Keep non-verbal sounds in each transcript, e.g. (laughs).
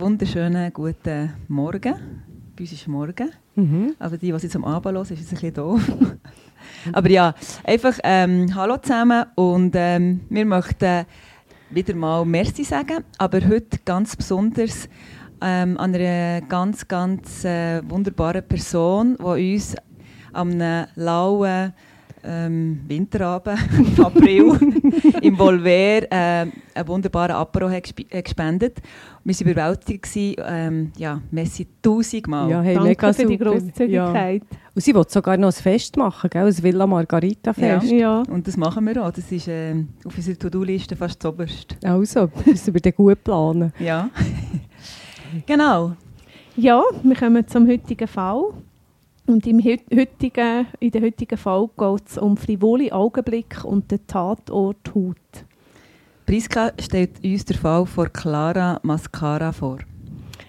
wunderschönen guten Morgen. Bei uns ist Morgen. Aber die, die jetzt am Abend hören, ist jetzt ein bisschen doof. (laughs) Aber ja, einfach ähm, Hallo zusammen und ähm, wir möchten wieder mal Merci sagen, aber heute ganz besonders ähm, an einer ganz, ganz äh, wunderbaren Person, die uns am lauen ähm, Winterabend (laughs) im April (laughs) im Volver äh, einen wunderbaren Apero gespendet. Wir waren überwältigt. gewesen. Ähm, ja, merci tausendmal. Ja, hey, Danke mega für die super. Grosszügigkeit. Ja. Und sie will sogar noch ein Fest machen, gell? ein Villa Margarita Fest. Ja. Und das machen wir auch. Das ist äh, auf unserer To-Do-Liste fast das Oberste. Also, müssen wir dann gut planen. Ja. (laughs) genau. ja, wir kommen zum heutigen Fall. Und im heut- heutigen, in der heutigen Fall geht es um frivole Augenblick und den Tatort Haut. Priska stellt uns den Fall von Clara Mascara vor.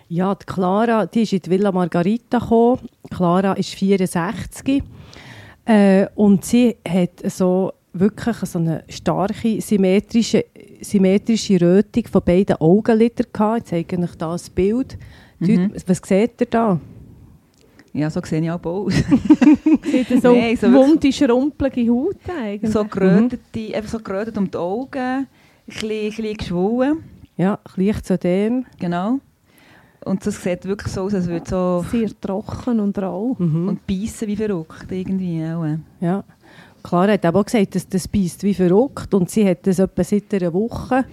Ja, die Clara, die ist in die Villa Margarita gekommen. Clara ist 64 äh, und sie hat so wirklich so eine starke symmetrische, symmetrische Rötung von beiden Augenlidern gehabt. Ich zeige euch da das Bild. Mhm. Was seht ihr da? Ja, so sehe ich auch aus. (laughs) Sieht so Nein, so wunde, schrumpelige Haut eigentlich. so gerötet, einfach so gerötet um die Augen, ein bisschen, geschwollen. Ja, leicht zu dem. Genau. Und das sieht wirklich so aus, als würde so Sehr trocken und rau. Mhm. und beißen wie verrückt irgendwie auch. Ja. Clara hat aber auch gesagt, dass das beißt wie verrückt und sie hat das etwa seit einer Woche.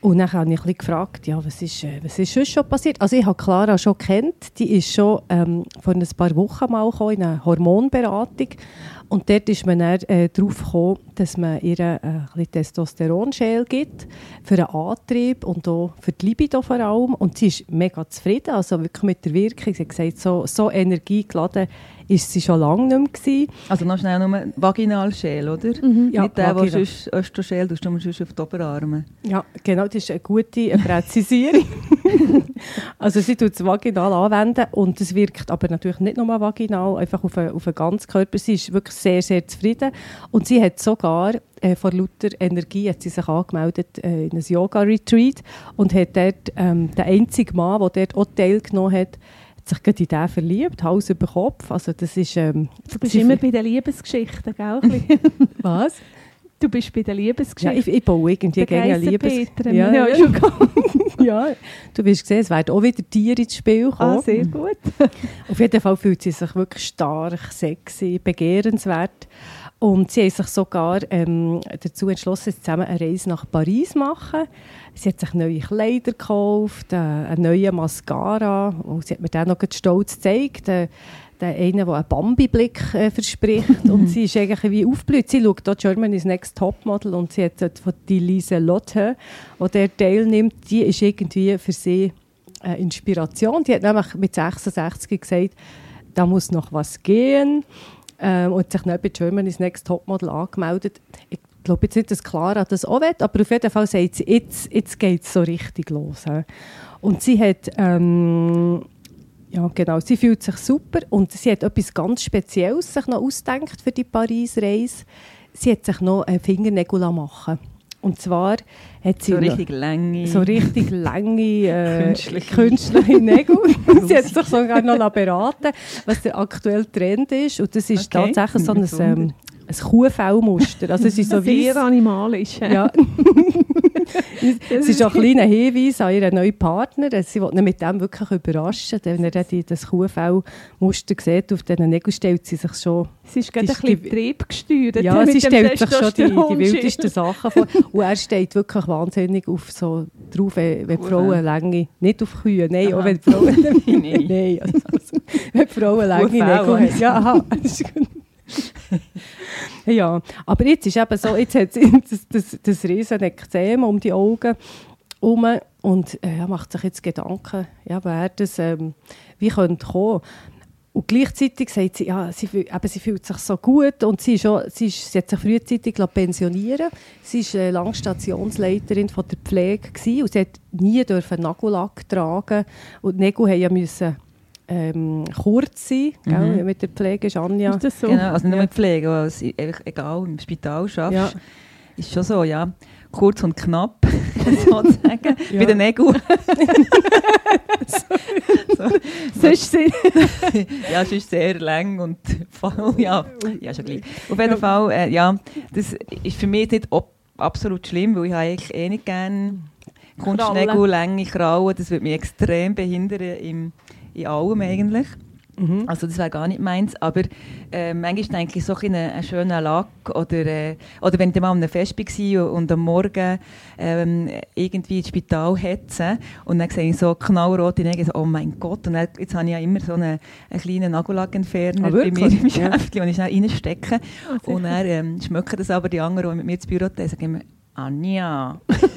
Und dann habe ich ein gefragt, ja, was ist, äh, was ist sonst schon passiert? Also ich habe Clara schon kennt, die ist schon ähm, vor ein paar Wochen mal in eine Hormonberatung und dort ist man dann äh, darauf gekommen, dass man ihr äh, ein Testosteronschäl gibt für den Antrieb und auch für die Libido vor allem und sie ist mega zufrieden, also wirklich mit der Wirkung. Sie hat gesagt, so, so energiegeladen ist sie schon lange nicht mehr. Also noch schnell nur Vaginalschäl, oder? Ja, Nicht der, der sonst Östroschäl du sonst auf die Oberarme. Ja, genau, das ist eine gute Präzisierung. (laughs) also sie tut es vaginal anwenden und es wirkt aber natürlich nicht nur vaginal, einfach auf den, auf den ganzen Körper. Sie ist wirklich sehr, sehr zufrieden und sie hat sogar äh, vor lauter Energie hat sie sich angemeldet äh, in ein Yoga-Retreat und hat dort ähm, der einzige Mann, der dort auch teilgenommen hat, hat sich gerade in den verliebt, Hals über Kopf. Also das ist... Ähm, Du bist immer bei den Liebesgeschichten, gell? (laughs) Was? du bist bei den Ja, Liebesgeschichten. ich, ich baue irgendwie gerne Liebes... Geissenpeter, Ja, ja, ja, (laughs) ja, du wirst gesehen, es werden auch wieder Tiere ins Spiel kommen. Ah, sehr gut. Auf jeden Fall fühlt sie sich wirklich stark, sexy, begehrenswert. Und sie hat sich sogar ähm, dazu entschlossen, zusammen eine Reise nach Paris zu machen. Sie hat sich neue Kleider gekauft, äh, einen neuen Mascara. Und sie hat mir dann noch stolz gezeigt. Äh, der eine, der einen Bambi-Blick äh, verspricht. (laughs) und sie ist eigentlich wie aufgeblüht. Sie schaut hier Germany's Next Topmodel und sie hat dort von die Lise Lotte, die der teilnimmt, die ist irgendwie für sie äh, Inspiration. Die hat nämlich mit 66 gesagt, da muss noch was gehen ähm, und sich dann bei Germany's Next Topmodel angemeldet. Ich glaube jetzt nicht, dass Clara das auch will, aber auf jeden Fall sagt sie, jetzt, jetzt geht es so richtig los. hä. Und sie hat, ähm, ja genau, sie fühlt sich super und sie hat etwas ganz Spezielles sich noch ausgedacht für die Paris-Reise. Sie hat sich noch einen Fingernägel machen Und zwar hat sie So richtig lange. so richtig lange äh, Künstliche. künstliche Nägel. (laughs) (laughs) Sie hat sich sogar noch beraten was der aktuelle Trend ist. Und das ist Okay. tatsächlich so ein, Wunder. ähm, ein Kuhfellmuster. Also es ist so (laughs) sehr weiss- animalisch. ja. (laughs) es ist auch ein kleiner Hinweis an ihren neuen Partner. Sie will ihn mit dem wirklich überraschen. Wenn er das Kuhfellmuster sieht auf diesen Nägeln, stellt sie sich schon Sie ist gerade ein bisschen triebgesteuert. ja, sie stellt sich schon die, die wildesten Sachen vor. Und er steht wirklich wahnsinnig auf so drauf, wenn wenn die Frauen lange, nicht auf Kühe, nein, auch wenn die Frauen, (laughs) Nein. nein, also, wenn die Frauen also. Ja, aha, das ist gut. (laughs) ja, aber jetzt ist eben so, jetzt hat sie (laughs) das, das, das riesen Ekzem um die Augen herum und äh, macht sich jetzt Gedanken, ja, wer das, ähm, wie könnte kommen. Und gleichzeitig sagt sie, ja, sie, eben, sie fühlt sich so gut und sie, ist auch, sie, ist, sie hat sich frühzeitig pensionieren Sie war äh, lange Stationsleiterin von der Pflege gewesen, und sie hat nie dürfen Nagellack tragen und die Nägel haben ja ähm, kurz sein, mhm. mit der Pflege ist Anja. Ist das so? Genau, also nicht ja. mit Pflege, also egal, im Spital arbeitest, ja. ist schon so, ja kurz und knapp, (laughs) sozusagen, (laughs) ja. bei den Nägeln. so, (laughs) so. Sonst sind ja, es ist sehr lang und voll, ja, ja, schon gleich. Auf jeden Fall, äh, ja, das ist für mich nicht absolut schlimm, weil ich eigentlich eh nicht gerne Kunstnägel, Länge, Krauen, das würde mich extrem behindern im, in allem eigentlich. Mhm. Also das wäre gar nicht meins, aber äh, manchmal denke ich so in einen, schönen Lack oder, äh, oder wenn ich mal am Fest war und am Morgen ähm, irgendwie ins Spital hetze und dann sehe ich so knallrote Nägel, so, oh mein Gott, und dann, jetzt habe ich ja immer so einen, einen kleinen Nagellackentferner ah, bei mir im Geschäft, ja. den ich schnell reinstecke (laughs) oh, und dann ähm, schmecken das aber die anderen, die mit mir ins Büro gehen, sagen Anja. (laughs)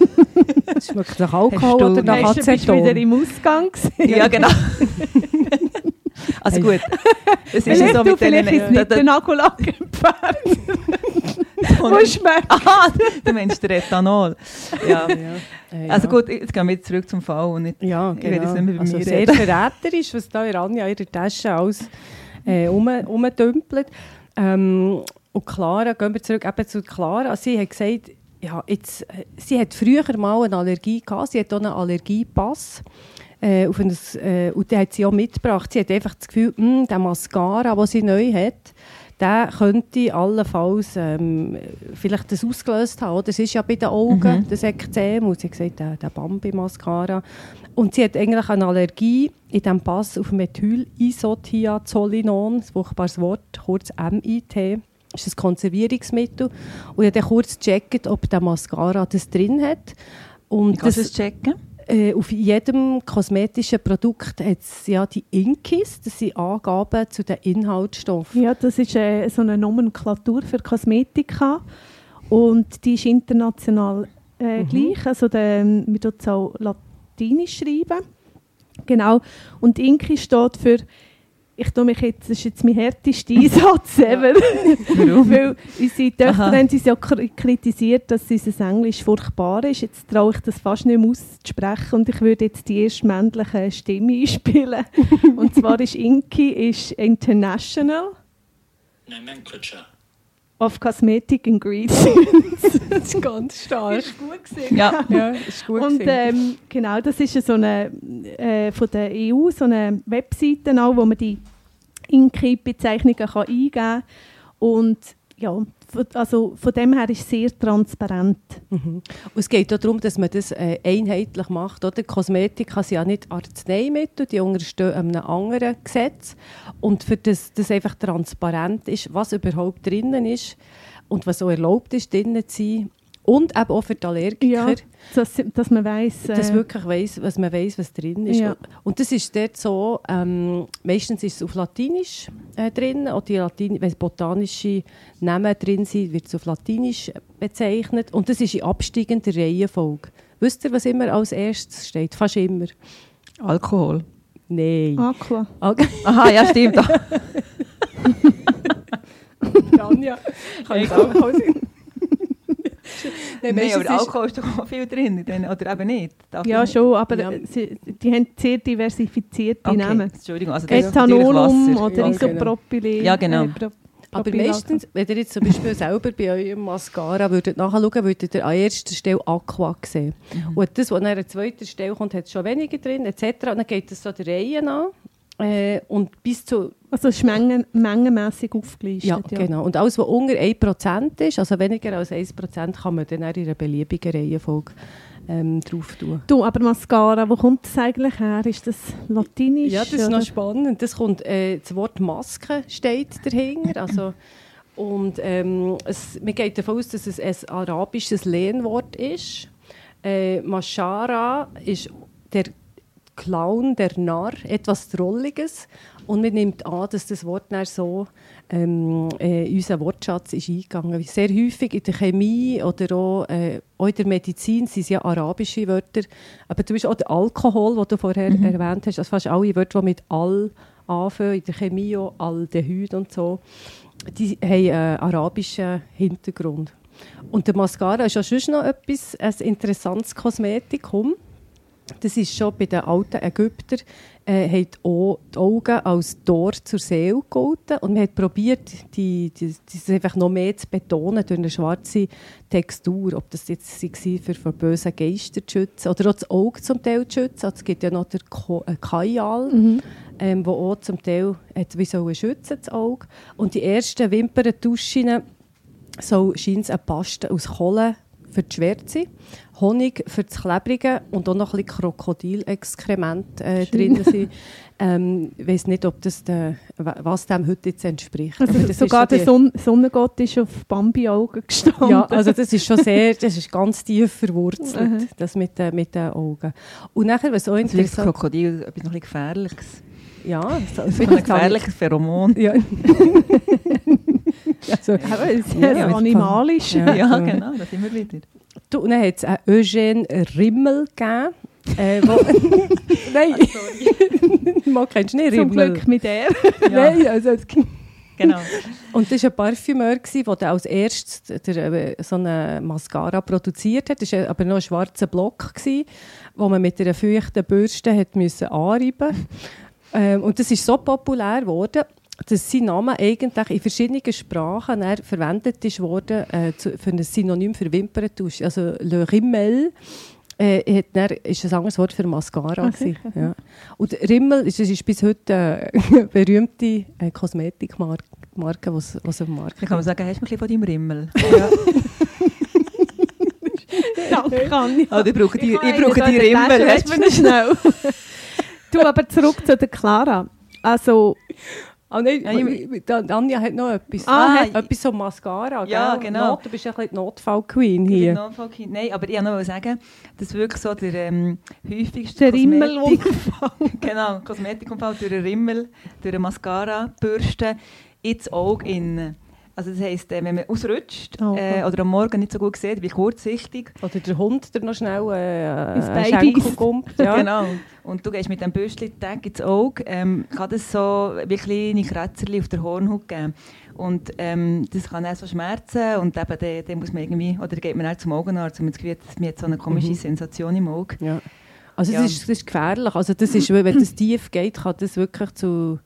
schmeckt nach Alkohol oder nach Aceton? Bist du wieder im Ausgang? (laughs) ja, genau. (laughs) Also gut, es ist ja so mit denen... Ist nicht der Nagellack. (laughs) Wo schmeckt? Aha, du meinst der Ethanol. Ja. ja. Also gut, jetzt gehen wir zurück zum Fall und nicht, ja, genau. ich nicht mehr bei also mir sehr verräterisch, was da Anja in ihrer Tasche alles äh, um, umdümpelt. Ähm, und Clara, gehen wir zurück eben zu Clara. Sie hat gesagt, ja, jetzt, äh, sie hat früher mal eine Allergie gehabt, sie hat auch einen Allergiepass. Äh, auf ein, äh, und den hat sie auch mitgebracht. Sie hat einfach das Gefühl, mh, hm, der Mascara, den sie neu hat, der könnte allenfalls ähm, vielleicht das ausgelöst haben. Das ist ja bei den Augen, mhm. das Ekzem. Und sie hat gesagt, der, der Bambi-Mascara. Und sie hat eigentlich eine Allergie in diesem Pass auf Methylisothiazolinon, ein furchtbares Wort, kurz MIT. Das ist ein Konservierungsmittel. Und ich habe dann kurz gecheckt, ob der Mascara das drin hat. Und Wie kannst du das checken? Äh, auf jedem kosmetischen Produkt hat es ja die Inkis, das sind Angaben zu den Inhaltsstoffen. Ja, das ist äh, so eine Nomenklatur für Kosmetika und die ist international äh, mhm. gleich, also der, wir tun es auch latinisch schreiben. Genau, und Inki steht für ich tue mich jetzt, das ist jetzt mein härtester Einsatz ever. Warum? (laughs) Weil unsere Töchter Aha. haben uns ja kritisiert, dass unser Englisch furchtbar ist. Jetzt traue ich das fast nicht mehr auszusprechen und ich würde jetzt die erste männliche Stimme einspielen. (laughs) und zwar ist Inky ist International. Nomenclature. Of Cosmetic Ingredients. (laughs) das ist ganz stark. Ist gut gesehen. Ja, ja ist gut Und ähm, genau, das ist so eine äh, von der EU so eine Webseite auch, wo man die Inkip-Bezeichnungen eingeben kann. Und ja, also von dem her ist es sehr transparent. Mhm. Und es geht auch darum, dass man das äh, einheitlich macht. Oder? Kosmetika sind ja nicht Arzneimittel, die unterstehen einem anderen Gesetz. Und für das, das einfach transparent ist, was überhaupt drinnen ist und was auch erlaubt ist, drinnen zu sein, und eben auch für die Allergiker. Ja, dass, dass man weiß, äh, dass wirklich weiss, was man weiß, was drin ist. Ja. Und das ist dort so, ähm, meistens ist es auf Latinisch äh, drin, oder die Latin wenn botanische Namen drin sind, wird es auf Latinisch bezeichnet. Und das ist in absteigender Reihenfolge. Wisst ihr, was immer als erstes steht? Fast immer. Alkohol. Nein. Aqua. Al (laughs) Aha, ja, stimmt. (laughs) Tanja, kann ich auch (laughs) Nein, Nein aber Alkohol ist doch auch viel drin, oder eben nicht? Darf ja, schon, aber ja. Sie, die haben sehr diversifizierte okay. Namen. Entschuldigung, also Ethanolum oder ja, Isopropylen. Ja, genau. Äh, aber meistens, wenn ihr jetzt zum Beispiel selber bei eurem Mascara würdet nachschauen, würdet ihr an erster Stelle Aqua sehen. Mhm. Und das, was an einer zweiten Stelle kommt, hat schon weniger drin, etc. Und dann geht es so der Reihe an. Äh, und bis zu... Also es ist mengen, mengenmässig aufgelistet. Ja, ja, genau. Und alles, was unter 1% ist, also weniger als 1%, kann man dann in einer beliebigen Reihenfolge ähm, drauf tun. Du, aber Mascara, wo kommt das eigentlich her? Ist das latinisch? Ja, das ist oder? noch spannend. Das, kommt, äh, das Wort Maske steht dahinter. Also, und ähm, es, man geht davon aus, dass es ein arabisches Lehnwort ist. Äh, Mashara ist der Clown, der Narr, etwas Drolliges. Und man nimmt an, dass das Wort dann so ähm, äh, in unseren Wortschatz ist eingegangen. Sehr häufig in der Chemie oder auch, äh, auch in der Medizin sind es ja arabische Wörter. Aber zum Beispiel auch der Alkohol, den du vorher mhm. erwähnt hast, also fast alle Wörter, die mit «all» anfangen, in der Chemie auch Aldehyd und so, die haben einen arabischen Hintergrund. Und der Mascara ist ja schon noch etwas, ein interessantes Kosmetikum. Das ist schon bei den alten Ägyptern, äh, haben auch die Augen als Tor zur Seele gehalten. Und man hat probiert, die, die, das einfach noch mehr zu betonen durch eine schwarze Textur. Ob das jetzt war, für vor bösen Geistern zu schützen oder auch das Auge zum Teil zu schützen. Also es gibt ja noch den äh, Kajal, mhm. ähm, der auch zum Teil hat, wie soll schützen, das Auge. Und die ersten Wimperntuschen so scheint es eine Paste aus Kohle für die Schwärze, Honig für das Klebrige und auch noch ein bisschen Krokodilexkrement äh, drin sind. Ähm, ich weiß nicht, ob das de, was dem heute jetzt entspricht. Also sogar so der Son Sonnengott ist auf Bambi-Augen gestanden. Ja, also das ist schon sehr, das ist ganz tief verwurzelt, das mit, äh, mit den Augen. Und nachher, was auch interessant... Das Krokodil etwas noch ein Gefährliches. Ja, so, ein gefährliches Pheromon. Ja. (laughs) also, ja, sehr ja, animalisch. Ja, ja, genau, das immer wieder. Du, dann hat es einen Eugène Rimmel gegeben. Äh, wo, (laughs) Nein, ah, (laughs) man kennst nicht Rimmel. Zum Glück mit er. (laughs) ja. Nein, also Genau. Und das war ein Parfümeur, der als erstes der, äh, so eine Mascara produziert hat. Das war aber noch ein schwarzer Block, den man mit einer feuchten Bürste hat müssen anreiben musste. Ähm, und das ist so populär geworden, dass sein Name eigentlich in verschiedenen Sprachen verwendet ist worden äh, für ein Synonym für Wimperntusch. Also Le Rimmel äh, dann, ist ein anderes Wort für Mascara. Okay. Ja. Und Rimmel ist, ist bis heute eine (laughs) berühmte äh, Kosmetikmarke, die es auf dem Markt gibt. kann man sagen, hast du ein bisschen von deinem Rimmel? (laughs) Ja. ja, kann ich. Oh, ich brauche die, ich, ich brauche die Rimmel. Hast du schnell? (laughs) du, aber zurück zu der Clara. Also, Ah, nein, ja, Anja hat noch etwas. Ah, ah, etwas so Mascara, Ja, gell? genau. Not, du bist ein bisschen die Notfall-Queen hier. Notfall-Queen. Nein, aber ich wollte noch sagen, dass wirklich so der ähm, häufigste der (laughs) genau, Kosmetikunfall durch den Rimmel, durch eine Mascara, Bürste, ins Auge in also das heisst, äh, wenn man ausrutscht oh, okay. äh, oder am Morgen nicht so gut sieht, wie kurzsichtig. Oder der Hund der noch schnell äh, ins Baby kommt. (laughs) Ja. genau. Und du gehst mit dem Bürstchen Tag ins Auge, ähm, kann das so wie kleine Kratzer auf der Hornhaut geben. Und ähm, das kann auch so schmerzen und eben dann, dann muss man irgendwie, oder geht man auch zum Augenarzt und man das Gefühl, dass man jetzt so eine komische mhm. Sensation im Auge. Ja. Also ja. das, ist, das ist gefährlich. Also das ist, wenn das tief geht, kann das wirklich zu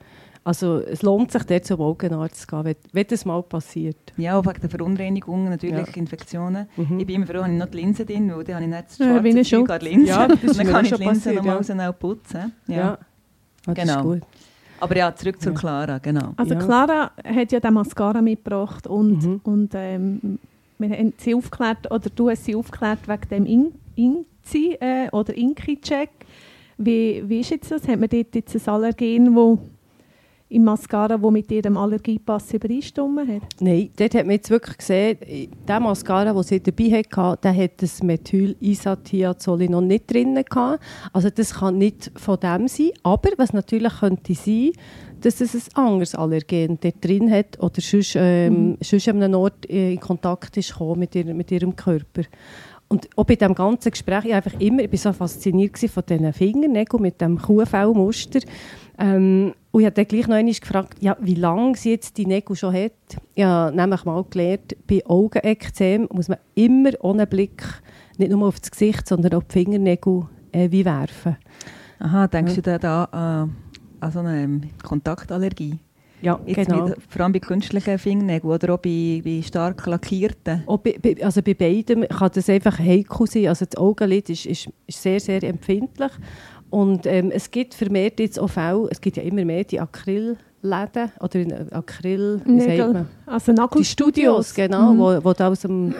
also es lohnt sich, dort zum Augenarzt zu gehen, wenn, wenn das mal passiert. Ja, auch wegen der Verunreinigungen, natürlich ja. Infektionen. Mhm. Ich bin immer froh, habe ich noch die Linse drin, weil dann habe ich nicht das schwarze ja, Zeug an Linse. Ja, das (laughs) dann kann ich die Linse nochmal ja. schnell putzen. Ja, ja. Ah, genau. Aber ja, zurück zur Clara, genau. Also Clara hat ja den Mascara mitgebracht und, mhm. und ähm, wir haben sie aufgeklärt, oder du hast sie aufgeklärt wegen dem In Inzi äh, oder Inki-Check. Wie, wie ist jetzt das? Hat man dort jetzt ein Allergen, das im Mascara, wo mit ihrem Allergiepass übereinstimmen hat? Nein, dort hat man jetzt wirklich gesehen, der Mascara, den sie dabei hatte, der hat das Methylisathiazolin noch nicht drin gehabt. Also das kann nicht von dem sein, aber was natürlich könnte sein, dass es ein anderes Allergen dort drin hat oder sonst, ähm, mhm. sonst an einem Ort in Kontakt ist mit, ihr, mit ihrem Körper. Und auch bei diesem ganzen Gespräch, ich, einfach immer, ich war so fasziniert von diesen Fingernägeln mit dem Kuhfellmuster. Ähm, und ich habe dann gleich noch einmal gefragt, ja, wie lange sie jetzt die Nägel schon hat. Ich habe nämlich mal gelernt, bei Augenekzem muss man immer ohne Blick nicht nur auf das Gesicht, sondern auch die Fingernägel äh, wie werfen. Aha, denkst ja. du da an, an so eine ähm, Kontaktallergie? Ja, Jetzt genau. Mit, vor allem bei künstlichen Fingernägeln oder auch bei, bei stark lackierten? Auch bei, bei, also bei beidem kann das einfach heikel sein. Also das Augenlid ist, ist, ist sehr, sehr empfindlich. Und ähm, es gibt vermehrt jetzt auch Fälle, es gibt ja immer mehr die Acrylläden oder in Acryl, wie Nägel, sagt man? Also Nagelstudios. genau, mhm. wo, wo da aus dem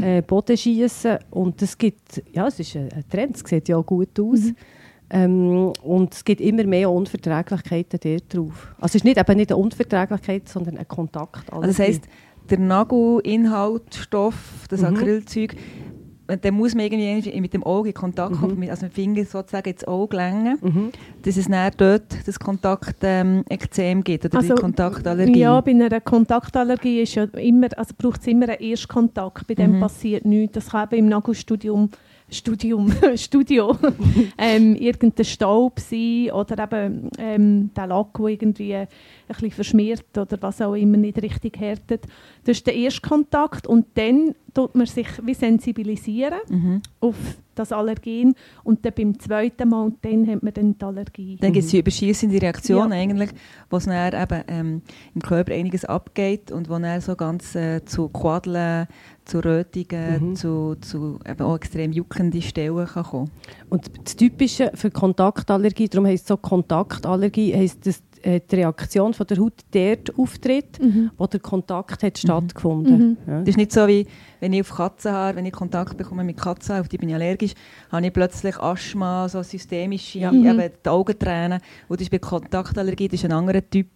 äh, (clears throat) Boden schießen und es gibt, ja, es ist ein Trend, es sieht ja auch gut aus. Mhm. Ähm, und es gibt immer mehr Unverträglichkeiten dort drauf. Also es ist nicht, eben nicht eine Unverträglichkeit, sondern ein Kontakt. Also das heisst, der Nagelinhaltsstoff, das mhm. Acrylzeug, dann muss man irgendwie mit dem Auge in Kontakt kommen, mhm. also mit dem Finger sozusagen ins Auge lenken, mhm. dass es dann dort das Kontaktekzem ähm, gibt oder also, die Kontaktallergie. Ja, bei einer Kontaktallergie ist ja immer, also braucht es immer einen Erstkontakt, bei dem mhm. passiert nichts. Das kann eben im Nagelstudium Studium, (laughs) Studio ähm, irgendein Staub sein oder eben ähm, der Lack, der irgendwie ein bisschen verschmiert oder was auch immer nicht richtig härtet. Das ist der erste Kontakt und dann tut man sich wie sensibilisieren mhm. auf das Allergen und dann beim zweiten Mal und dann hat man dann die Allergie. Dann gibt es die überschießende Reaktion ja. eigentlich, wo es dann eben ähm, im Körper einiges abgeht und wo dann so ganz äh, zu Quadeln, zu Rötungen, mhm. zu, zu eben auch extrem juckenden Stellen kann kommen. Und das Typische für Kontaktallergie, darum heisst es so Kontaktallergie, heisst, dass die Reaktion von der Haut dort auftritt, mhm. wo der Kontakt hat mhm. stattgefunden. Mhm. Ja. Das ist nicht so wie, wenn ich auf Katzenhaar, wenn ich Kontakt bekomme mit Katzenhaar, auf die bin ich allergisch, habe ich plötzlich Asthma, so systemische, ja. Mhm. eben die Augentränen. Und das ist bei Kontaktallergie, das ist ein anderer Typ,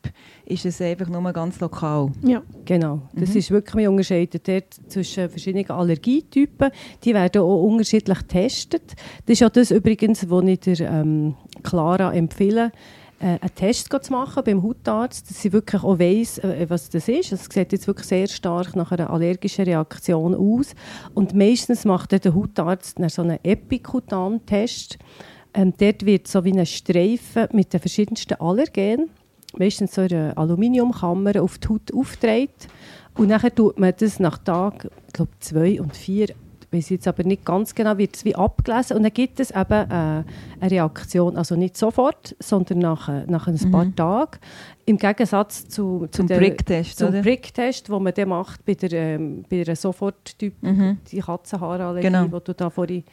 ist es einfach nur ganz lokal. Ja. Genau, das mhm. ist wirklich, unterscheidet dort zwischen verschiedenen Allergietypen, die werden auch unterschiedlich getestet. Das ist ja das übrigens, was ich der ähm, Clara empfehle, äh, einen Test zu machen beim Hautarzt, dass sie wirklich auch weiss, äh, was das ist. Es sieht jetzt wirklich sehr stark nach einer allergischen Reaktion aus. Und meistens macht der Hautarzt so einen Epikutan-Test. Ähm, dort wird so wie ein Streifen mit den verschiedensten Allergenen, meistens so eine Aluminiumkammer, auf die Haut aufgetragen. Und dann tut man das nach Tag, ich glaube, zwei und vier weiß jetzt aber nicht ganz genau, wird es wie abgelesen und dann gibt es eben äh, eine Reaktion, also nicht sofort, sondern nach, nach ein paar mhm. Tagen. Im Gegensatz zu, zu zum Bricktest, zum Bricktest, den man dann macht bei der, ähm, bei der Soforttyp, mhm. die Katzenhaarallergie, genau. die du da vorhin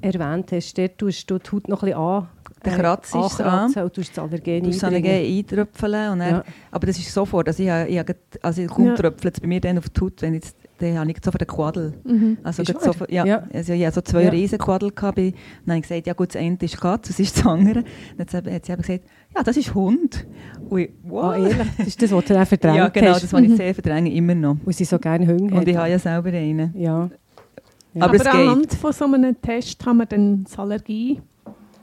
erwähnt hast, dort tust du die Haut noch ein bisschen an der kratzt es an. Und du das Allergen das Allergen eintröpfeln. Und dann, ja. Aber das ist sofort. Also ich, ich, also kaum ja. tröpfelt es bei mir dann auf die Haut, wenn ich dann habe ich sofort einen Quadel. Mhm. Also sofort, ja, ja. Also ich hatte so zwei ja. riesen Quadel. Gehabt, dann habe ich gesagt, ja gut, das eine ist Katze, das ist das andere. Dann hat sie eben gesagt, ja, das ist Hund. Und ich, wow. Oh, ehrlich? Das ist das, was du dann (laughs) verdrängt Ja, genau, das was ich sehr verdränge, immer noch. Und sie so gerne Hunger Und ich habe ja selber einen. Ja. ja. Aber, Aber anhand von so einem Test haben wir dann das Allergie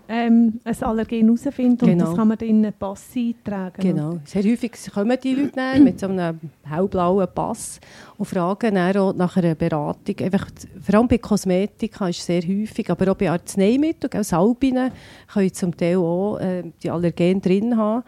ähm, ein Allergen herausfinden genau. und das kann man dann in einen Pass eintragen. Genau. Sehr häufig kommen die Leute mit so einem hellblauen Pass und fragen dann auch nach einer Beratung. Einfach, vor allem bei Kosmetika ist es sehr häufig, aber auch bei Arzneimitteln, Salbinen können zum Teil auch äh, die Allergene drin haben.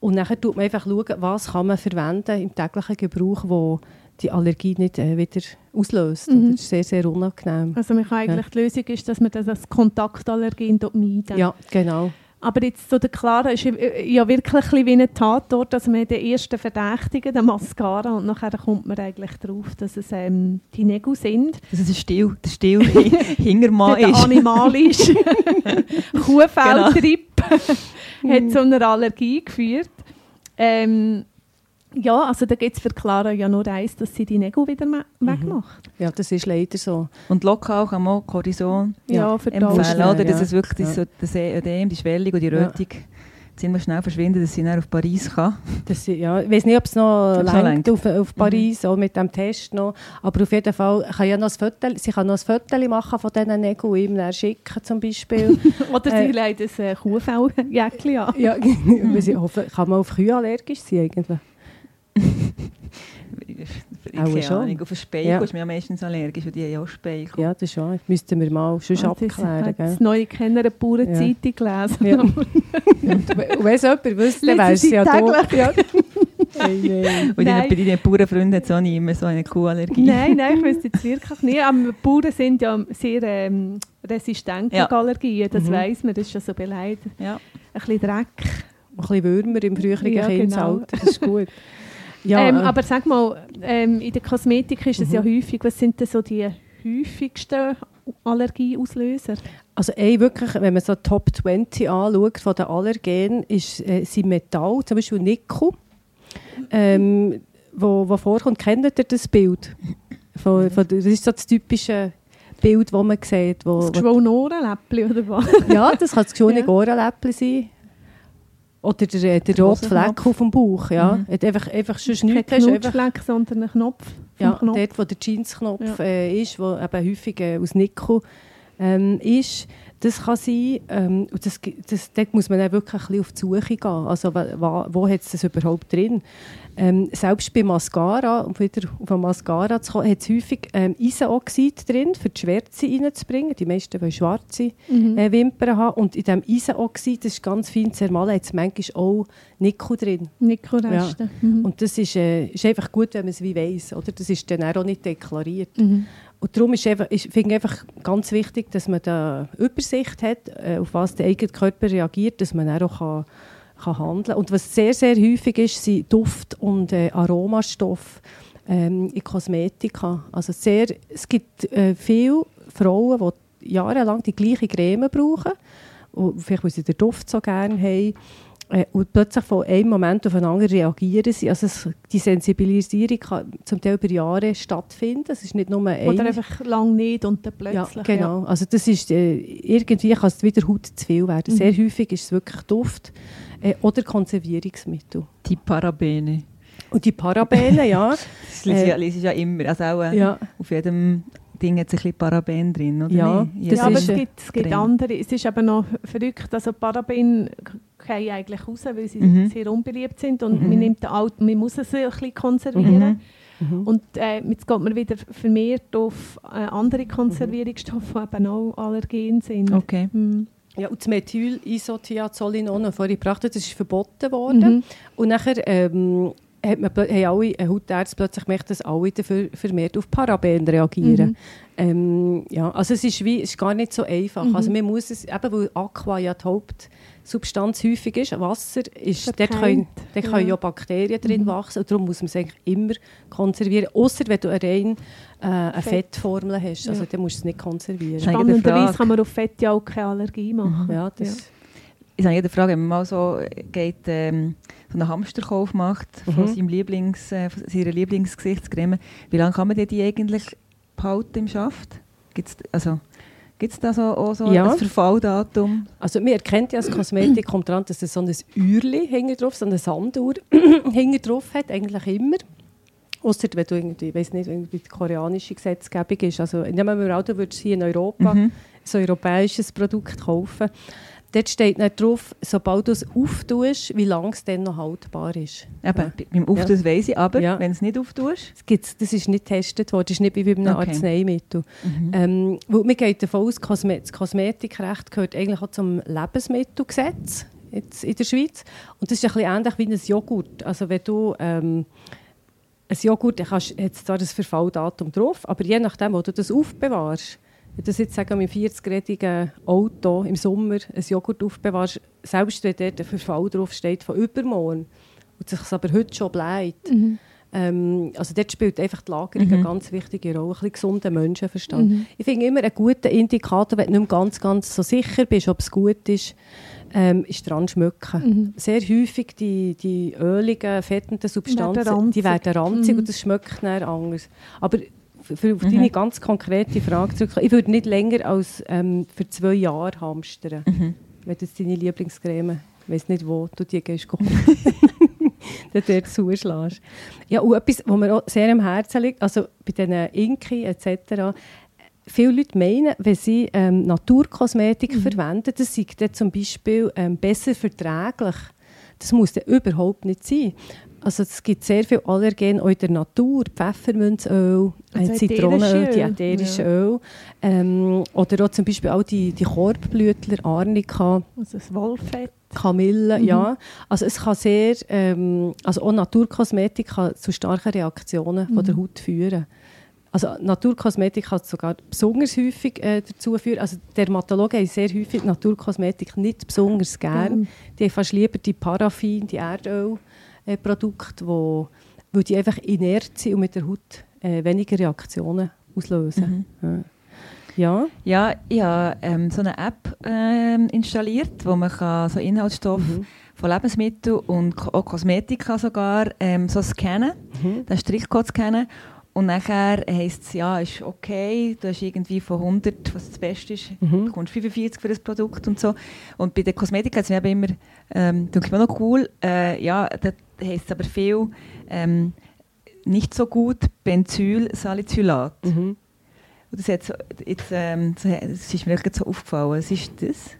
Und dann schaut man einfach, schauen, was kann man verwenden im täglichen Gebrauch, wo die Allergie nicht äh, wieder auslöst. Mhm. Das ist sehr, sehr unangenehm. Also man kann eigentlich ja. die Lösung ist, dass man das als Kontaktallergen meiden Ja, genau. Aber jetzt zu der Clara ist ja wirklich ein wie eine Tatort, dass man den ersten Verdächtigen, den Mascara, und nachher kommt man eigentlich darauf, dass es ähm, die Nägel sind. Dass es ein Stil, der Stil (laughs) (laughs) Hingermann ist. Der animalische (laughs) Kuhfeldtrip genau. hat zu einer Allergie geführt. Ähm, ja, also da gibt es für Clara ja nur eins, dass sie die Nägel wieder mhm. wegmacht. Ja, das ist leider so. Und lokal kann man Cortison ja, für empfehlen, oder? Dass es wirklich ja. so, das Ödem, die Schwellung und die Rötung ja. ziemlich schnell verschwinden, dass sie dann auf Paris kann. Das, ja, ich weiß nicht, ob es noch lenkt auf, auf mhm. Paris, mhm. auch mit dem Test noch. Aber auf jeden Fall kann ja noch ein Foto, sie kann noch ein Foto machen von diesen Nägeln ihm dann schicken zum Beispiel. (laughs) oder sie äh, legt ein äh, Kuhfelljäckchen an. ja, (laughs) ich hoffe, kann man auf Kühe allergisch sein eigentlich? Auch schon. Ahnung, auf ein Speichel ja. ist mir ja meistens allergisch, und die haben ja auch Speichel. Ja, das schon. Müssten wir mal schon ah, abklären. Ich das neue Kenner eine pure ja. Zeitung gelesen. Ja. (laughs) und wenn es jemand wüsste, wäre es ja. Ja. (laughs) hey, hey. Und bei deinen Bauernfreunden hat es auch nicht immer so eine Kuhallergie. Nein, nein, ich wüsste jetzt wirklich nicht. Aber Bauern sind ja sehr ähm, resistent gegen ja. Allergien, das mhm. weiss man, das ist schon so beleidigt. Ja. Ein bisschen Dreck. Ein bisschen Würmer im früheren ja, Kindesalter, genau. das ist gut. (laughs) Ja, ähm, äh. aber sag mal, ähm, in der Kosmetik ist es mhm. ja häufig, was sind denn so die häufigsten Allergieauslöser? Also ey, wirklich, wenn man so Top 20 anschaut von den Allergenen, ist, äh, sind Metall, zum Beispiel Nickel, ähm, wo, wo vorkommt. Kennt ihr das Bild? Von, von, das ist so das typische Bild, das man sieht. Wo, das geschwollene Ohrenläppchen oder was? ja, das kann das (laughs) geschwollene ja. Ohrenläppchen sein. Oder der, der rote Fleck auf dem Bauch, ja. Mhm. Hat einfach, einfach sonst nichts. Kein Knutschfleck, sondern ein Knopf. ja, Knopf. dort, wo der Jeansknopf ja. äh, ist, wo eben häufig äh, aus Nickel ähm, ist. Das kann sein, ähm, und das, das, dort muss man dann wirklich ein bisschen auf die Suche gehen. Also wo, wo hat es das überhaupt drin? Ähm, selbst bei Mascara, um wieder auf eine Mascara zu kommen, hat es häufig ähm, Eisenoxid drin, für die Schwärze reinzubringen. Die meisten wollen schwarze mhm. äh, Wimpern haben. Und in diesem Eisenoxid, das ist ganz fein zermahlen, hat es manchmal auch Nickel drin. Nickelreste. Ja. Mhm. Und das ist, äh, ist einfach gut, wenn man es wie weiss. Oder? Das ist dann auch nicht deklariert. Mhm. Und darum ist, einfach, ist finde ich einfach ganz wichtig, dass man da Übersicht hat, äh, auf was der eigene Körper reagiert, dass man auch kann, kann handeln Und was sehr, sehr häufig ist, sind Duft- und äh, Aromastoffe ähm, in Kosmetika. Also sehr, es gibt äh, viele Frauen, die jahrelang die gleiche Creme brauchen, vielleicht weil sie den Duft so gerne haben und plötzlich von einem Moment auf den anderen reagieren sie. Also es, die Sensibilisierung kann zum Teil über Jahre stattfinden. Es ist nicht nur ein... Oder einfach lange nicht und dann plötzlich. Ja, genau. Ja. Also das ist, äh, irgendwie kann es wieder Haut zu viel werden. Mhm. Sehr häufig ist es wirklich Duft äh, oder Konservierungsmittel. Die Parabene. Und die Parabene, ja. (laughs) das lese ich, äh, lese ich ja immer. Also auch äh, ja. auf jedem Ding hat ein bisschen Paraben drin, oder ja, das ja, aber es gibt, es gibt andere. Es ist aber noch verrückt, also Paraben gehen eigentlich raus, weil sie mhm. sehr unbeliebt sind und mhm. man, nimmt Alt, man muss es ein bisschen konservieren. Mhm. mhm. Und äh, jetzt geht man wieder vermehrt auf äh, andere Konservierungsstoffe, die eben auch allergen sind. Okay. Mhm. Ja, und das Methylisothiazolinol, das vorhin gebracht das ist verboten worden. Mhm. Und nachher ähm, hat man, haben alle Hautärzte plötzlich gemerkt, dass alle dafür vermehrt auf Paraben reagieren. Mhm. Ähm, ja, also es ist, wie, es ist gar nicht so einfach. Mhm. Also man muss es, eben weil Aqua ja die Hauptsubstanz häufig ist, Wasser, ist, dort können, dort ja. können ja Bakterien drin mhm. wachsen und darum muss man es eigentlich immer konservieren, außer wenn du eine rein äh, eine Fett. Fettformel hast, also ja. dann musst du es nicht konservieren. Spannenderweise kann man auf Fett ja auch keine Allergie machen. Ja, das, ja ist eigentlich die Frage, wenn man mal so geht, ähm, einen Hamsterkauf macht mhm. von, seinem Lieblings, äh, von seiner Lieblingsgesichtscreme, wie lange kann man die eigentlich behalten im Schaft? Gibt's, also, Gibt es da so, auch so ja. ein Verfalldatum? Also man erkennt ja als Kosmetik kommt dran, dass es so ein Uhrli hinten drauf, so eine Sanduhr (clears throat) hinten drauf hat, eigentlich immer. Ausser wenn du irgendwie, ich weiß nicht, irgendwie die koreanische Gesetzgebung ist. Also nehmen wir an, du würdest hier in Europa mhm. ein europäisches Produkt kaufen Dort steht nicht drauf, sobald du es auftust, wie lange es dann noch haltbar ist. Eben, ja. beim Auftun ja. weiss ich, aber ja. wenn es nicht auftust? Das, das ist nicht getestet worden, das ist nicht wie bei einem okay. Arzneimittel. Mhm. Ähm, weil man geht davon aus, das Kosmetikrecht gehört eigentlich auch zum Lebensmittelgesetz jetzt in der Schweiz. Und das ist ein bisschen ähnlich wie ein Joghurt. Also wenn du... Ähm, ein Joghurt, dann hast, hat zwar das Verfalldatum drauf, aber je nachdem, wo du das aufbewahrst, wenn du jetzt sagen, mit 40-rädigen Auto im Sommer ein Joghurt aufbewahrst, selbst wenn dort der Verfall draufsteht von übermorgen und sich aber heute schon bleibt, mhm. ähm, also dort spielt einfach die Lagerung mhm. eine ganz wichtige Rolle, ein bisschen gesunder Menschenverstand. Mhm. Ich finde immer einen guten Indikator, wenn du nicht mehr ganz, ganz so sicher bist, ob es gut ist, ähm, ist dran schmücken. Mhm. Sehr häufig die, die öligen, fettenden Substanzen, die werden ranzig mhm. und das schmeckt dann anders. Aber für auf mhm. deine ganz konkrete Frage zurückkommen, ich würde nicht länger als ähm, für zwei Jahre hamstern, mhm. wenn du deine Lieblingscreme, ich weiß nicht wo, du die gehst (laughs) dann dort zuschlägst. Ja, und etwas, was mir auch sehr am Herzen liegt, also bei diesen Inki etc., viele Leute meinen, wenn sie ähm, Naturkosmetik mhm. verwenden, das sei dann zum Beispiel ähm, besser verträglich. Das muss dann überhaupt nicht sein. Also es gibt sehr viel Allergen auch in der Natur, Pfefferminzöl, also Zitronenöl, die ätherische ja. Öl. Ähm, oder auch zum Beispiel auch die, die Korbblütler, Arnika. Also das Wollfett. Kamille, mhm. ja. Also es kann sehr, ähm, also auch Naturkosmetik kann zu starken Reaktionen mhm. von der mhm. Haut führen. Also Naturkosmetik kann sogar besonders häufig äh, dazu führen. Also Dermatologen haben sehr häufig Naturkosmetik nicht besonders gern. Mhm. Die haben fast lieber die Paraffin, die Erdöl äh, Produkte, wo, weil die einfach inert sind und mit der Haut äh, weniger Reaktionen auslösen. Mhm. Ja. ja, ich habe ähm, so eine App ähm, installiert, wo man kann so Inhaltsstoffe mhm. von Lebensmitteln und auch Kosmetika sogar ähm, so scannen, mhm. den Strichcode scannen und nachher heisst es, ja, ist okay, du hast irgendwie von 100, was das Beste ist, mhm. du bekommst 45 für das Produkt und so. Und bei der Kosmetika ist es mir immer, ähm, denke ich mir noch cool, äh, ja, da heisst es aber viel, ähm, nicht so gut Benzylsalicylat. Mhm. Und das, so, jetzt, ähm, das ist mir wirklich so aufgefallen. Was ist das?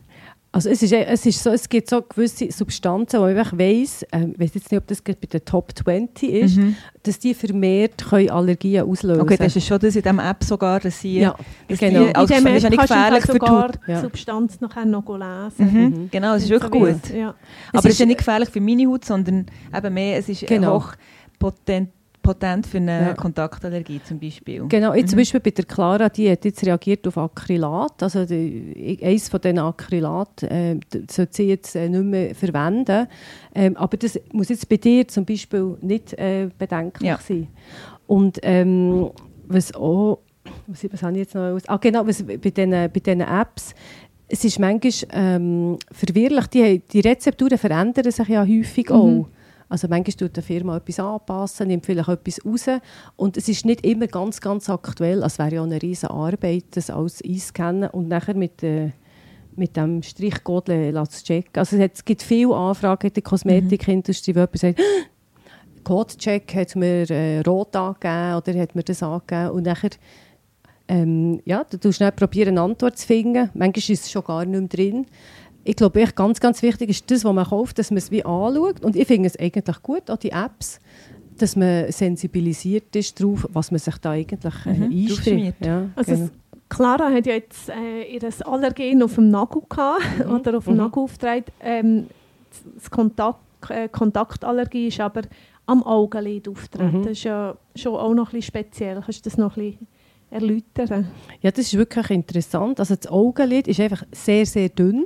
Also es, ist, es, ist so, es gibt so gewisse Substanzen, wo ich weiss, äh, ich weiß jetzt nicht, ob das bei den Top 20 ist, Mhm. dass die vermehrt können Allergien auslösen Okay, das ist schon das in dieser App sogar, dass sie... Ja, dass genau. Die, also, In das ist ja nicht gefährlich für die sogar Haut. die Ja. Substanz nachher noch lesen. Mhm. Mhm. Genau, das ist wirklich gut. Ja. Aber Es es ist ist- ja nicht gefährlich für meine Haut, sondern eben mehr, es ist Genau. hoch potent, potent für eine Ja. Kontaktallergie zum Beispiel. Genau, jetzt zum Mhm. Beispiel bei der Clara, die hat jetzt reagiert auf Acrylat, also die, eines von diesen Acrylat äh, sollte sie jetzt äh, nicht mehr verwenden, ähm, aber das muss jetzt bei dir zum Beispiel nicht äh, bedenklich Ja. sein. Und ähm, was auch, was, was habe ich jetzt noch aus? Ah genau, was bei diesen bei diesen Apps, es ist manchmal ähm, verwirrlich, die, die Rezepturen verändern sich ja häufig auch. Mhm. Also manchmal tut die Firma etwas anpassen, nimmt vielleicht etwas raus und es ist nicht immer ganz, ganz aktuell. Also Es wäre ja eine riesige Arbeit, das alles einscannen und nachher mit, äh, mit dem Strichcode zu checken. Also es, gibt viele Anfragen in der Kosmetikindustrie, wo jemand sagt, Codecheck hat mir äh, rot angegeben oder hat mir das angegeben und nachher ähm, ja, du tust schnell eine Antwort zu finden. Manchmal ist es schon gar nicht mehr drin. Ich glaube, echt ganz, ganz wichtig ist das, was man kauft, dass man es wie anschaut. Und ich finde es eigentlich gut, auch die Apps, dass man sensibilisiert ist darauf, was man sich da eigentlich äh, Mhm, draufschmiert. Ja, Also genau. Clara hat ja jetzt äh, ihr Allergen auf dem Nagel gehabt, Mhm. (laughs) oder auf dem Mhm. Nagel aufgetragen. Ähm, das Kontakt, äh, Kontaktallergie ist aber am Augenlid auftreten. Mhm. Das ist ja schon auch noch ein bisschen speziell. Kannst du das noch ein bisschen erläutern? Ja, das ist wirklich interessant. Also das Augenlid ist einfach sehr, sehr dünn.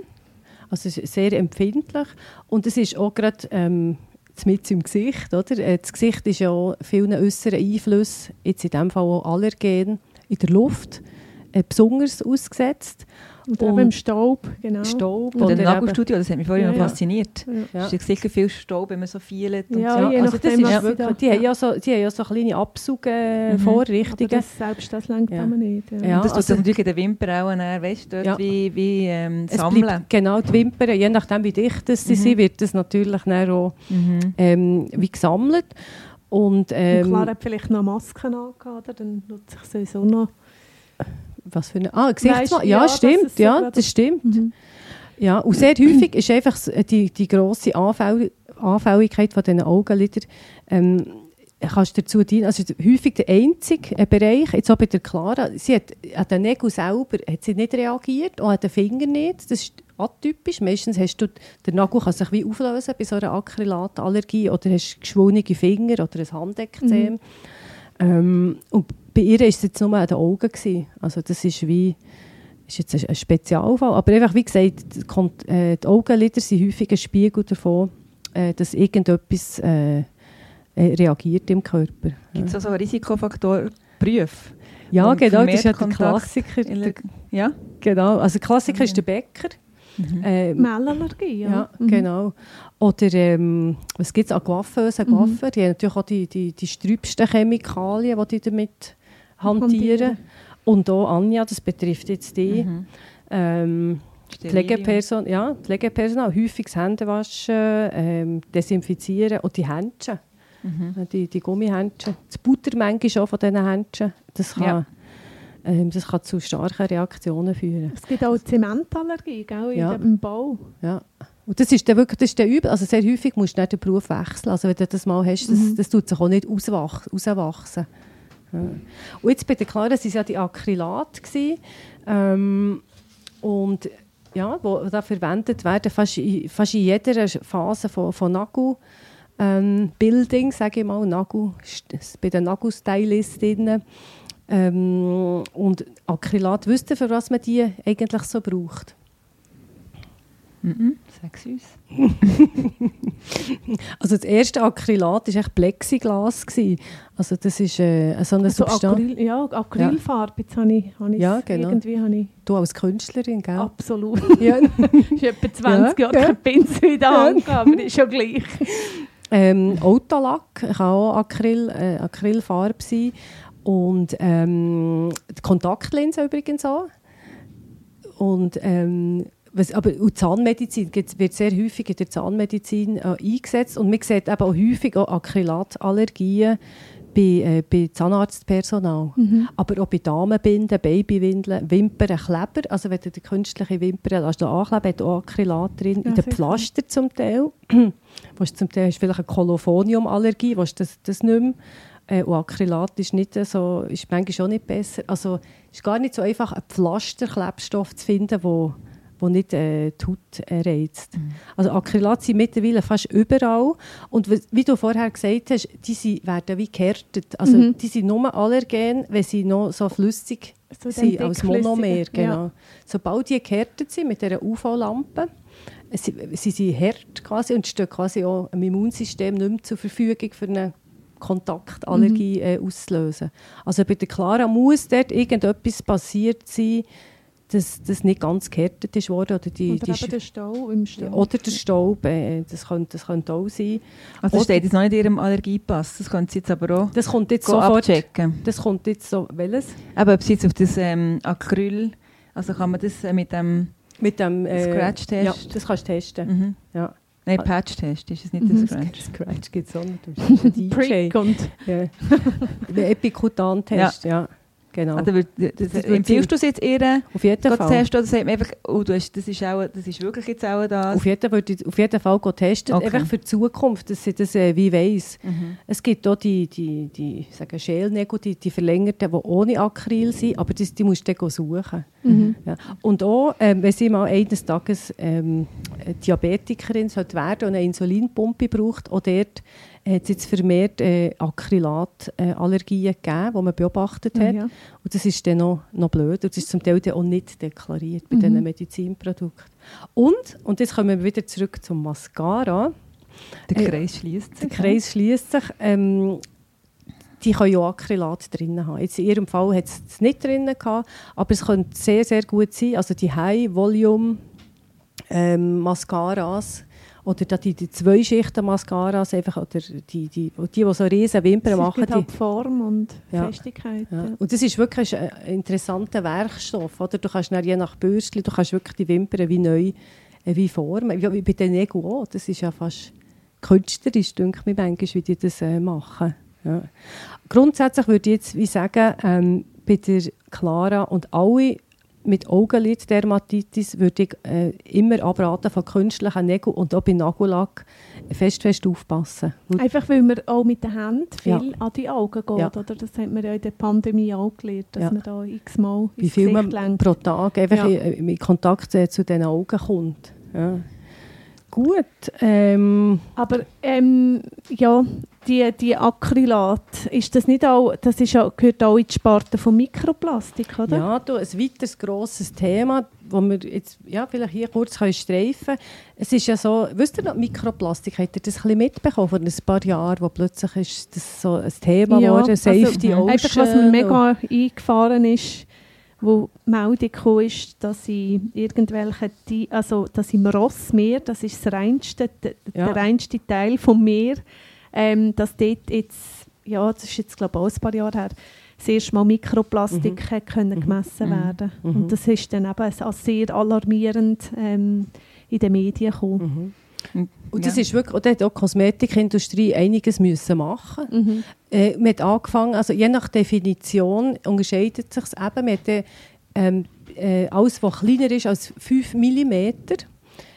Also es ist sehr empfindlich. Und es ist auch gerade ähm, mit im Gesicht. Oder? Äh, Das Gesicht ist ja vielen äußeren Einflüssen, jetzt in diesem Fall auch Allergen, in der Luft äh, besonders ausgesetzt. Und, Und im Staub, genau. Staub Und oder das eben- Nagelstudio, das hat mich vorhin Ja, noch ja. fasziniert. Ja. Ja. Es ist sicher viel Staub, wenn man so viel und Ja, so. je also nachdem, das ist wirklich, da- die, ja. haben ja so, die haben ja so kleine Aber Abzugvorrichtungen. das, selbst das längt Ja. aber nicht. Ja. Ja. Und das tut also- sich natürlich in den Wimpern auch weißt du, Ja. wie, wie ähm, Es sammeln. bleibt, genau, die Wimpern, je nachdem wie dicht das sie Mhm. sind, wird das natürlich dann auch Mhm. ähm, wie gesammelt. Und, Und ähm, Clara hat vielleicht noch Masken angehabt, oder? dann nutzt sich sowieso noch. Was für eine, ah, Gesichtsmaske, ja, ja, stimmt, so ja, das stimmt. Mhm. Ja, und sehr häufig ist einfach die, die grosse Anfäll Anfälligkeit von diesen Augenlidern, ähm, kannst dazu dienen, also häufig der einzige äh, Bereich, jetzt auch bei der Clara, sie hat an den Nägeln selber hat sie nicht reagiert, auch an den Fingern nicht, das ist atypisch, meistens hast du, der Nagel kann sich wie auflösen bei so einer Acrylatallergie oder hast geschwollene Finger oder ein Handekzem. Mhm. Ähm, und bei ihr war es jetzt nur an den Augen. Gewesen. Also das ist wie ist jetzt ein, Spezialfall. Aber einfach, wie gesagt, die, äh, die Augenlider sind häufig ein Spiegel davon, äh, dass irgendetwas äh, äh, reagiert im Körper. Gibt es auch so einen Risikofaktor Prüf? Ja, Und genau, das ist ja der Kontakt Klassiker. Der, der- Ja? genau, also der Klassiker ist der Bäcker. Mhm. Ähm, Mellallergie, ja. Ja, Mhm. genau. Oder ähm, was gibt es an Coiffeusen, Mhm. Die haben natürlich auch die, die, die sträubsten Chemikalien, die die damit hantieren. Und auch Anja, das betrifft jetzt die. Mhm. Ähm. Pflegeperson, ja, Pflegepersonal, häufiges Händewaschen, ähm, Desinfizieren und die Händchen, Mhm. die, die Gummihändchen. Das Butter manchmal auch von diesen Händchen, das kann, Ja. ähm, das kann zu starken Reaktionen führen. Es gibt auch Zementallergie, gell, Ja. in dem Bau. Ja. Und das ist dann wirklich das ist dann übel. Also sehr häufig musst du nicht den Beruf wechseln. Also wenn du das mal hast, das, Mhm. das tut sich auch nicht auswach, rauswachsen. Ja. Und jetzt bei Clara, das waren ja die Acrylat. Gewesen, ähm, und ja, wo da verwendet werden, fast in, fast in jeder Phase von, von Nagel. Ähm, Building, sage ich mal, Nagel, bei den Nagelstylistinnen. Ähm, und Acrylat, wisst ihr, für was man die eigentlich so braucht? Mhm. Sag's uns. (laughs) Also das erste Acrylat war echt Plexiglas. Gewesen. Also das ist äh, so eine Also Substanz. Acryl, ja, Acrylfarbe, jetzt habe ich, habe Ja, genau. irgendwie habe ich Du als Künstlerin, gell? absolut. (laughs) Ja. (laughs) Ich habe etwa 20 Ja, Jahre ja. keinen Pinsel in der Hand gehabt, aber ist schon gleich. ähm, Autolack kann auch Acryl, äh, Acrylfarbe sein. Und ähm, die Kontaktlinse übrigens auch. Und, ähm, was, aber und Zahnmedizin wird sehr häufig in der Zahnmedizin äh, eingesetzt. Und man sieht eben auch häufig auch Acrylatallergien bei, äh, bei Zahnarztpersonal. Mhm. Aber auch bei Damenbinden, Babywindeln, Wimpern, Kleber. Also wenn du die künstliche Wimpern lässt, ankleben, hat auch Acrylat drin. Ja, in den. Pflaster zum Teil. (clears throat) wo ist zum Teil hast vielleicht eine Kolophoniumallergie, wo das, das nicht mehr. Äh, und Acrylat ist, nicht so, ist manchmal auch nicht besser. Also es ist gar nicht so einfach, einen Pflasterklebstoff zu finden, wo wo nicht äh, die Haut reizt. Also Acrylat sind mittlerweile fast überall. Und wie- du vorher gesagt hast, die sind, werden wie gehärtet. Also Mhm. die sind nur allergen, wenn sie noch so flüssig So sind, als Monomer. ja. Genau. Sobald die gehärtet sind mit dieser UV-Lampe, sie, sie sind hart quasi und stehen quasi auch im Immunsystem nicht mehr zur Verfügung für eine Kontaktallergie Mhm. äh, auszulösen. Also bei der Clara muss dort irgendetwas passiert sein, dass das nicht ganz gehärtet ist worden. Oder, die, Oder die eben der Stau im Stau. oder der Staub, äh, das, könnte, das könnte auch sein. Also Oder- das steht jetzt noch nicht in Ihrem Allergiepass. Das können Sie jetzt aber auch Das kommt jetzt sofort. abchecken. Das kommt jetzt so, welches? Aber ob Sie jetzt auf das ähm, Acryl, also kann man das äh, mit dem Mit dem äh, Scratch-Test? Ja, das kannst du testen. mhm. Ja. Nein, Patch-Test ist es nicht Mhm. der Scratch. Scratch gibt es auch nicht. Du bist (laughs) ein DJ. Prick und Ja. (laughs) Der Epikutan-Test, ja. Genau. Also, wird- das, Das wird empfiehlst du es jetzt ihr, auf jeden Fall. testen oder sagt man einfach, oh, du hast, das, ist auch, das ist wirklich jetzt auch das? Auf jeden, ich auf jeden Fall testen, Okay. einfach für die Zukunft, dass sie das äh, wie weiss. Mhm. Es gibt auch die, die, die ich sage Schälnägel, die, die verlängerten, die ohne Acryl sind, aber das, die musst du dann suchen. Mhm. Ja. Und auch, ähm, wenn sie mal eines Tages ähm, Diabetikerin sollte werden und eine Insulinpumpe braucht, auch dort hat es jetzt vermehrt äh, Acrylatallergien gegeben, die man beobachtet Ja, hat. ja. Und das ist dann noch, noch blöd. Und das ist zum Teil auch nicht deklariert bei Mhm. diesen Medizinprodukten. Und, und jetzt kommen wir wieder zurück zum Mascara. Der Äh, Kreis schließt sich. Der Kreis schließt sich. Ähm, die können ja auch Acrylat drin haben. Jetzt in ihrem Fall hat es es nicht drin gehabt, aber es könnte sehr, sehr gut sein. Also die High-Volume ähm, Mascaras oder die, die zwei Schichten Mascaras einfach, oder die, die, die, die, so riesen Wimpern machen, gibt die, halt Form und Ja. Festigkeit. ja. Ja. Und das ist wirklich ein interessanter Werkstoff. Oder? Du kannst dann je nach Bürstchen, du kannst wirklich die Wimpern wie neu äh, wie formen. Wie bei den Nägeln auch. Das ist ja fast künstlerisch, denke ich manchmal, wie die das äh, machen. Ja. Grundsätzlich würde ich jetzt wie sagen, ähm, bei der Clara und alle mit Augenliddermatitis würde ich äh, immer abraten von künstlichen Nägeln und auch bei Nagellack fest, fest aufpassen. Einfach weil man auch mit den Händen viel Ja. an die Augen geht. Ja. Oder? Das hat man ja in der Pandemie auch gelernt, dass Ja. man da x-mal wie viel man lenkt. pro Tag einfach in, in Kontakt äh, zu den Augen kommt. Ja. Gut. Ähm, Aber ähm, ja, die, die Acrylat, ist das nicht auch, das ist auch, gehört auch in die Sparte von Mikroplastik, oder? ja, du, ein weiteres grosses Thema, das wir jetzt ja, vielleicht hier kurz können streifen können. Es ist ja so, wisst ihr noch, Mikroplastik, habt ihr das ein bisschen mitbekommen vor ein paar Jahren, wo plötzlich ist das so ein Thema geworden, Safety also, Ocean. Einfach, was mir mega eingefahren ist, wo Meldung kam, ist, dass sie irgendwelche, also dass im Rossmeer, das ist das reinste, Ja. der reinste Teil vom Meer, ähm, dass dort jetzt, ja, das ist jetzt glaube ich auch ein paar Jahre her, das erste Mal Mikroplastik hat können Mhm. gemessen Mhm. werden. Mhm. Und das ist dann eben als sehr alarmierend ähm, in den Medien gekommen. Mhm. Und Ja. das ist wirklich, und da hat auch die Kosmetikindustrie einiges müssen machen Mhm. Äh, man hat angefangen, also je nach Definition unterscheidet es sich eben. Man hat, ähm, äh, alles, was kleiner ist als 5 mm,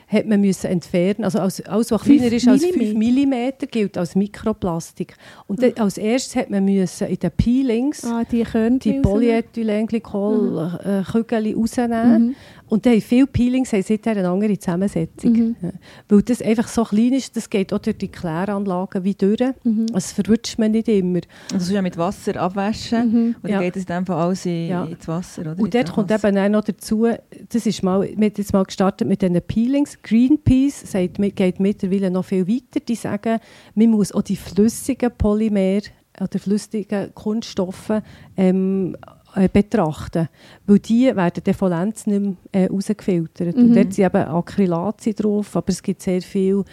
hat man müssen entfernen. Also alles, alles was kleiner ist als 5 Millimeter? mm, gilt als Mikroplastik. Und dann, als erstes hat man müssen in den Peelings Ah, die die. Polyethylenglycol-Kügel rausnehmen. Mhm. Und dann haben viele Peelings haben seither eine andere Zusammensetzung. Mhm. Ja. Weil das einfach so klein ist, das geht auch durch die Kläranlagen wie durch. Mhm. Das verrutscht man nicht immer. Und das ist ja mit Wasser abwaschen. Mhm. Und Ja. dann geht es in dem Fall alles in, Ja. ins Wasser. Oder? Und dort kommt eben auch noch dazu, das ist mal, wir haben jetzt mal gestartet mit diesen Peelings. Greenpeace sagt, geht mittlerweile noch viel weiter. Die sagen, man muss auch die flüssigen Polymer oder flüssigen Kunststoffe ähm, äh, betrachten. Weil die werden dann vollends nicht mehr äh, rausgefiltert. Und Mhm. dort sind eben Acrylate drauf, aber es gibt sehr viel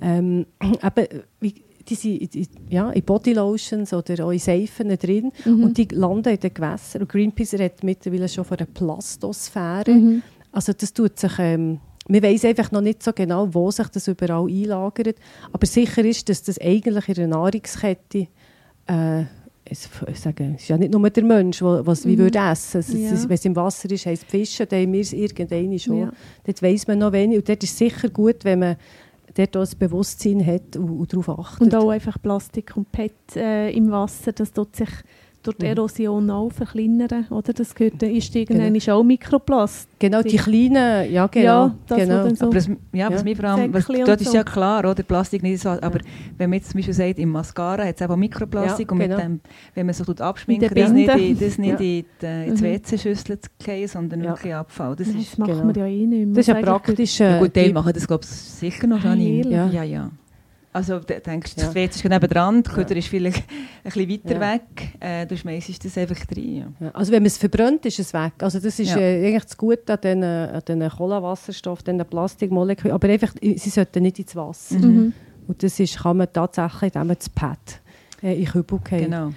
ähm, (clears throat) eben, wie, die sind in- ja, in Bodylotions oder auch in Seifen drin Mhm. und die landen in den Gewässern. Und Greenpeace redet mittlerweile schon von einer Plastosphäre. Mhm. Also das tut sich... Ähm, wir wissen einfach noch nicht so genau, wo sich das überall einlagert. Aber sicher ist, dass das eigentlich in der Nahrungskette äh, es, ich sage, es ist ja nicht nur der Mensch, der was wie Mhm. würde essen. Es, Ja. es, wenn es im Wasser ist, heisst Fischen, dann haben wir es irgendeine schon. Ja. Dort weiss man noch wenig. Und dort ist es sicher gut, wenn man dort auch ein Bewusstsein hat und, und darauf achtet. Und auch einfach Plastik und PET äh, im Wasser, das tut sich durch die Mhm. Erosion auch verkleinern, oder? Das gehört, ist irgendwann ist auch Mikroplast. genau, die kleinen, ja genau. Ja, das, genau. so Aber das, ja, was Ja. mir vor allem, was, und dort ist so. ja klar, oder? Plastik nicht so, aber wenn man jetzt zum Beispiel sagt, im Mascara hat es eben auch Mikroplastik Ja, und genau. mit dem, wenn man so tut abschminken, In den das nicht, in, das nicht Ja. in die, äh, ins Mhm. WC-Schüssel zu fallen, sondern Ja. wirklich Abfall. Das Nein, ist, das machen genau. wir ja eh nicht mehr. Das ist ja praktisch. ja, äh, gut, Teil die- machen das glaube ich sicher noch, Ah, Janine. Ja. ja, ja. Also du denkst, Ja. das WC ist neben dran, die Kutter ist vielleicht (laughs) ein bisschen weiter Ja. weg, äh, du schmeißt das einfach rein. Ja. Ja, also wenn man es verbrennt, ist es weg. Also das ist Ja. äh, eigentlich das Gute an diesen, an diesen Kohlenwasserstoff, diesen Plastikmolekülen. Aber einfach, äh, sie sollten nicht ins Wasser. Mhm. Mhm. Und das ist, kann man tatsächlich, indem man das Pad äh, in Kübel geht. Genau.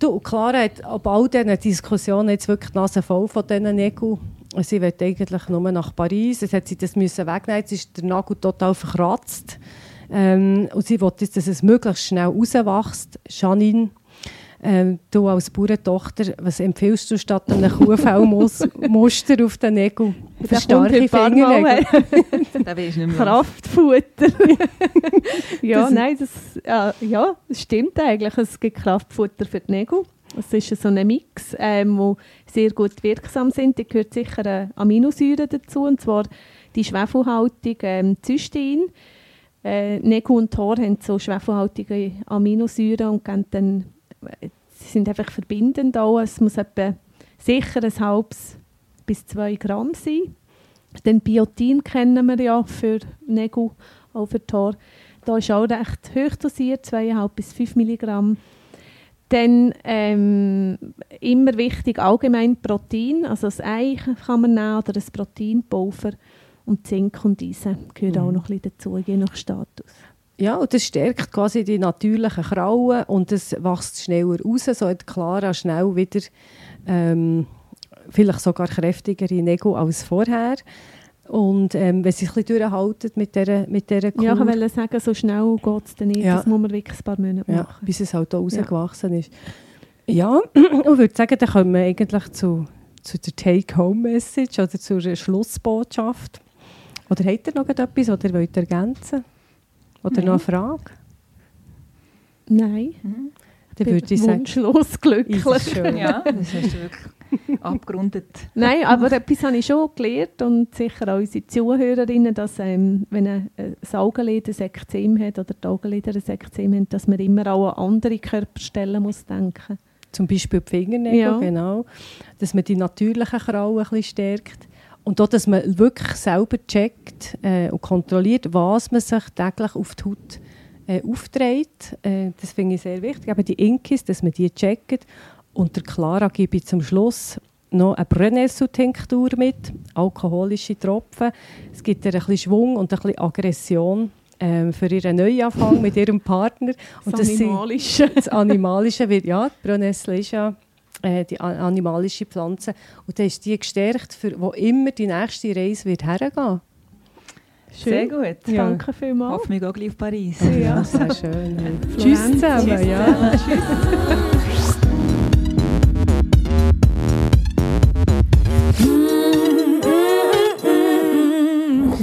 Du, Clara hat ab all diesen Diskussionen jetzt wirklich die Nase voll von diesen Nägeln. Sie will eigentlich nur nach Paris. Jetzt hat sie das müssen wegnehmen. Jetzt ist der Nagel total verkratzt. Ähm, und sie jetzt, dass es möglichst schnell rauswächst. Janine, ähm, du als Bauerntochter, was empfiehlst du statt einem Kuhfellmuster (laughs) auf den Nägeln? Für starke Fingernägel. (laughs) Da weisst du nicht mehr. Kraftfutter. (laughs) ja, Das- nein, das, äh, ja, das stimmt eigentlich. Es gibt Kraftfutter für die Nägel. Es ist so ein Mix, ähm, wo sehr gut wirksam sind. Da gehört sicher äh, Aminosäuren dazu, und zwar die schwefelhaltige ähm, Cystein. Äh, Nägel und Haar haben so schwefelhaltige Aminosäuren und gehen dann, äh, sind einfach verbindend auch. Es muss etwa sicher ein halbes bis zwei Gramm sein. Den Biotin kennen wir ja für Nägel, auch für Haare. Da ist auch recht hoch dosiert, 2,5 bis 5 Milligramm. Dann ähm, immer wichtig allgemein Protein, also das Ei kann man nehmen oder das Proteinpulver und Zink und Eisen gehört auch Mhm. noch ein bisschen dazu, je nach Status. Ja, und das stärkt quasi die natürlichen Krauen und es wächst schneller raus, so hat Clara schnell wieder ähm, vielleicht sogar kräftigere Nägel als vorher. Und ähm, wenn sie es ein bisschen durchhalten mit dieser, mit dieser Kur, Ja, ich wollte sagen, so schnell geht es dann nicht, Ja. das muss man wirklich ein paar Monate ja, machen. bis es halt auch rausgewachsen ist. Ja, (clears throat) ich würde sagen, dann kommen wir eigentlich zu, zu der Take-Home-Message oder zur Schlussbotschaft. Oder habt ihr noch etwas, was ihr wollt ergänzen Oder Nein. noch eine Frage? Nein, Mhm. Dann würde ich sagen, wunschlos glücklich. ist schön. Ja, das hast du wirklich abgerundet. Nein, aber etwas habe ich schon gelernt und sicher auch unsere Zuhörerinnen, dass ähm, wenn ein, ein Augenlid ein Ekzem hat oder die Augenlider ein Ekzem haben, dass man immer auch an andere Körperstellen muss denken Zum Beispiel die Fingernägel, Ja. genau. Dass man die natürlichen Krauen ein bisschen stärkt. Und auch, dass man wirklich selber checkt äh, und kontrolliert, was man sich täglich auf die Haut äh, aufträgt. Äh, das finde ich sehr wichtig. Eben die Inkis, dass man die checkt. Und der Clara gebe ich zum Schluss noch eine Brennnessel-Tinktur mit, alkoholische Tropfen. Es gibt ihr ein bisschen Schwung und ein bisschen Aggression ähm, für ihren Neuanfang mit ihrem Partner. (laughs) Und Das das Animalische. das Animalische wird, ja, die Brennnessel ist ja äh, die animalische Pflanze. Und dann ist die gestärkt, für wo immer die nächste Reise wird hergehen. Sehr gut. Ja. Danke vielmals. Hoffen wir gehen gleich auf Paris. Ja. sehr schön. Tschüss zusammen. Tschüss ja. (laughs)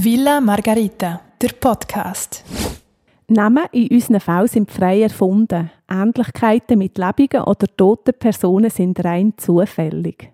Villa Margarita, der Podcast. Namen in unseren Fällen sind frei erfunden. Ähnlichkeiten mit lebenden oder toten Personen sind rein zufällig.